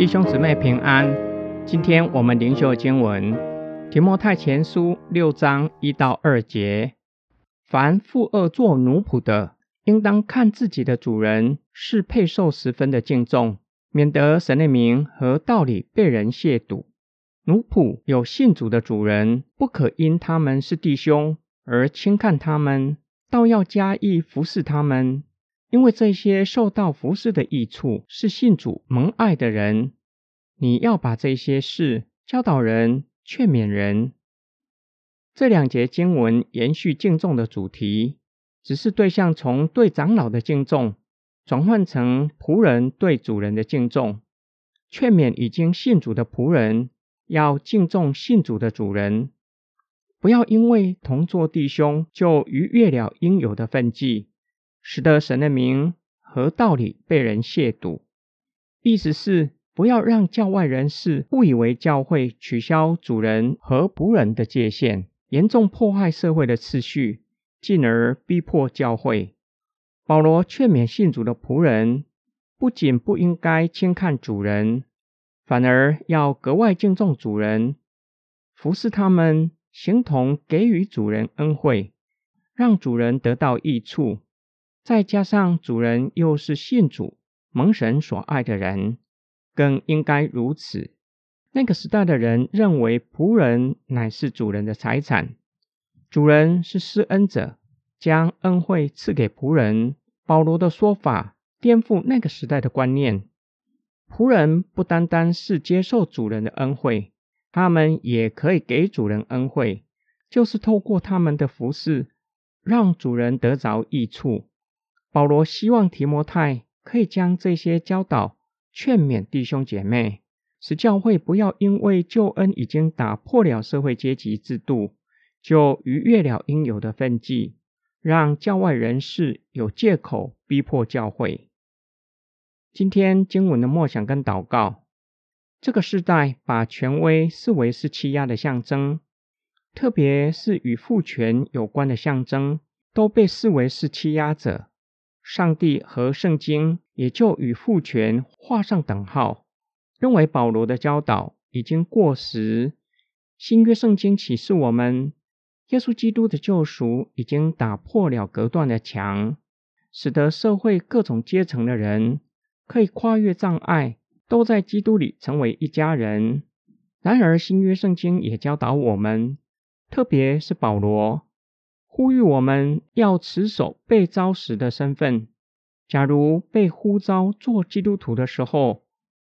弟兄姊妹平安，今天我们灵修经文《提摩太前书》六章一到二节。凡负恶做奴仆的，应当看自己的主人是配受十分的敬重，免得神的名和道理被人亵渎。奴仆有信主的主人，不可因他们是弟兄而轻看他们，倒要加意服侍他们。因为这些受到服侍的益处是信主蒙爱的人，你要把这些事教导人、劝勉人。这两节经文延续敬重的主题，只是对象从对长老的敬重转换成仆人对主人的敬重，劝勉已经信主的仆人要敬重信主的主人，不要因为同作弟兄就逾越了应有的分际。使得神的名和道理被人亵渎，意思是不要让教外人士误以为教会取消主人和仆人的界限，严重破坏社会的秩序，进而逼迫教会。保罗劝勉信主的仆人，不仅不应该轻看主人，反而要格外敬重主人，服侍他们，形同给予主人恩惠，让主人得到益处。再加上主人又是信主、蒙神所爱的人，更应该如此。那个时代的人认为仆人乃是主人的财产，主人是施恩者，将恩惠赐给仆人。保罗的说法颠覆那个时代的观念。仆人不单单是接受主人的恩惠，他们也可以给主人恩惠，就是透过他们的服侍，让主人得着益处。保罗希望提摩太可以将这些教导劝勉弟兄姐妹，使教会不要因为救恩已经打破了社会阶级制度，就逾越了应有的分际，让教外人士有借口逼迫教会。今天经文的默想跟祷告，这个时代把权威视为是欺压的象征，特别是与父权有关的象征，都被视为是欺压者。上帝和圣经也就与父权画上等号，认为保罗的教导已经过时。新约圣经启示我们，耶稣基督的救赎已经打破了隔断的墙，使得社会各种阶层的人可以跨越障碍，都在基督里成为一家人。然而，新约圣经也教导我们，特别是保罗。呼吁我们要持守被招时的身份。假如被呼召做基督徒的时候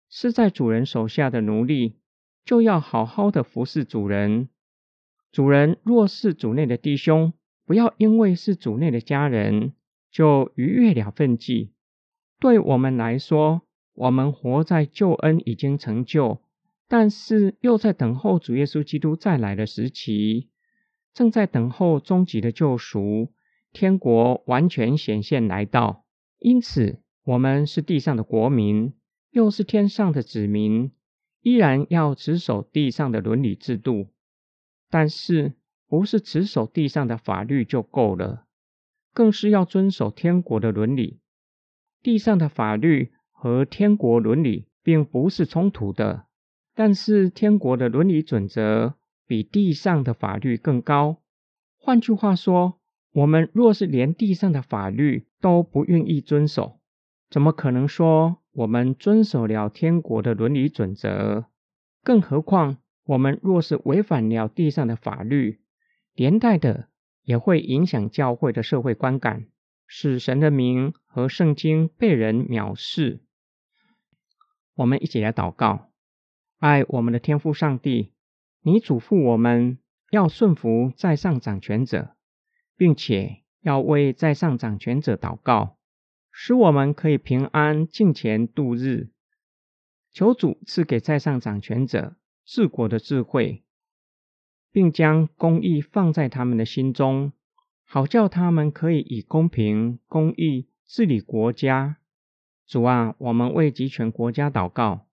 是在主人手下的奴隶，就要好好的服侍主人。主人若是主内的弟兄，不要因为是主内的家人就逾越了分际。对我们来说，我们活在救恩已经成就，但是又在等候主耶稣基督再来的时期。正在等候终极的救赎，天国完全显现来到。因此，我们是地上的国民，又是天上的子民，依然要持守地上的伦理制度。但是，不是持守地上的法律就够了，更是要遵守天国的伦理。地上的法律和天国伦理并不是冲突的，但是天国的伦理准则。比地上的法律更高。换句话说，我们若是连地上的法律都不愿意遵守，怎么可能说我们遵守了天国的伦理准则？更何况，我们若是违反了地上的法律，连带的也会影响教会的社会观感，使神的名和圣经被人藐视。我们一起来祷告：爱我们的天父上帝。你嘱咐我们要顺服在上掌权者，并且要为在上掌权者祷告，使我们可以平安敬虔度日。求主赐给在上掌权者治国的智慧，并将公义放在他们的心中，好叫他们可以以公平公义治理国家。主啊，我们为集权国家祷告，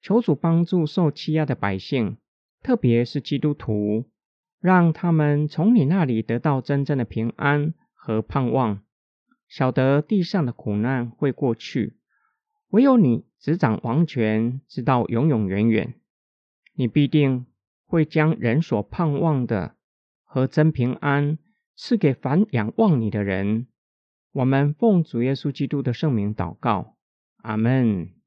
求主帮助受欺压的百姓。特别是基督徒，让他们从你那里得到真正的平安和盼望，晓得地上的苦难会过去，唯有你执掌王权，直到永永远远。你必定会将人所盼望的和真平安赐给凡仰望你的人。我们奉主耶稣基督的圣名祷告，阿门。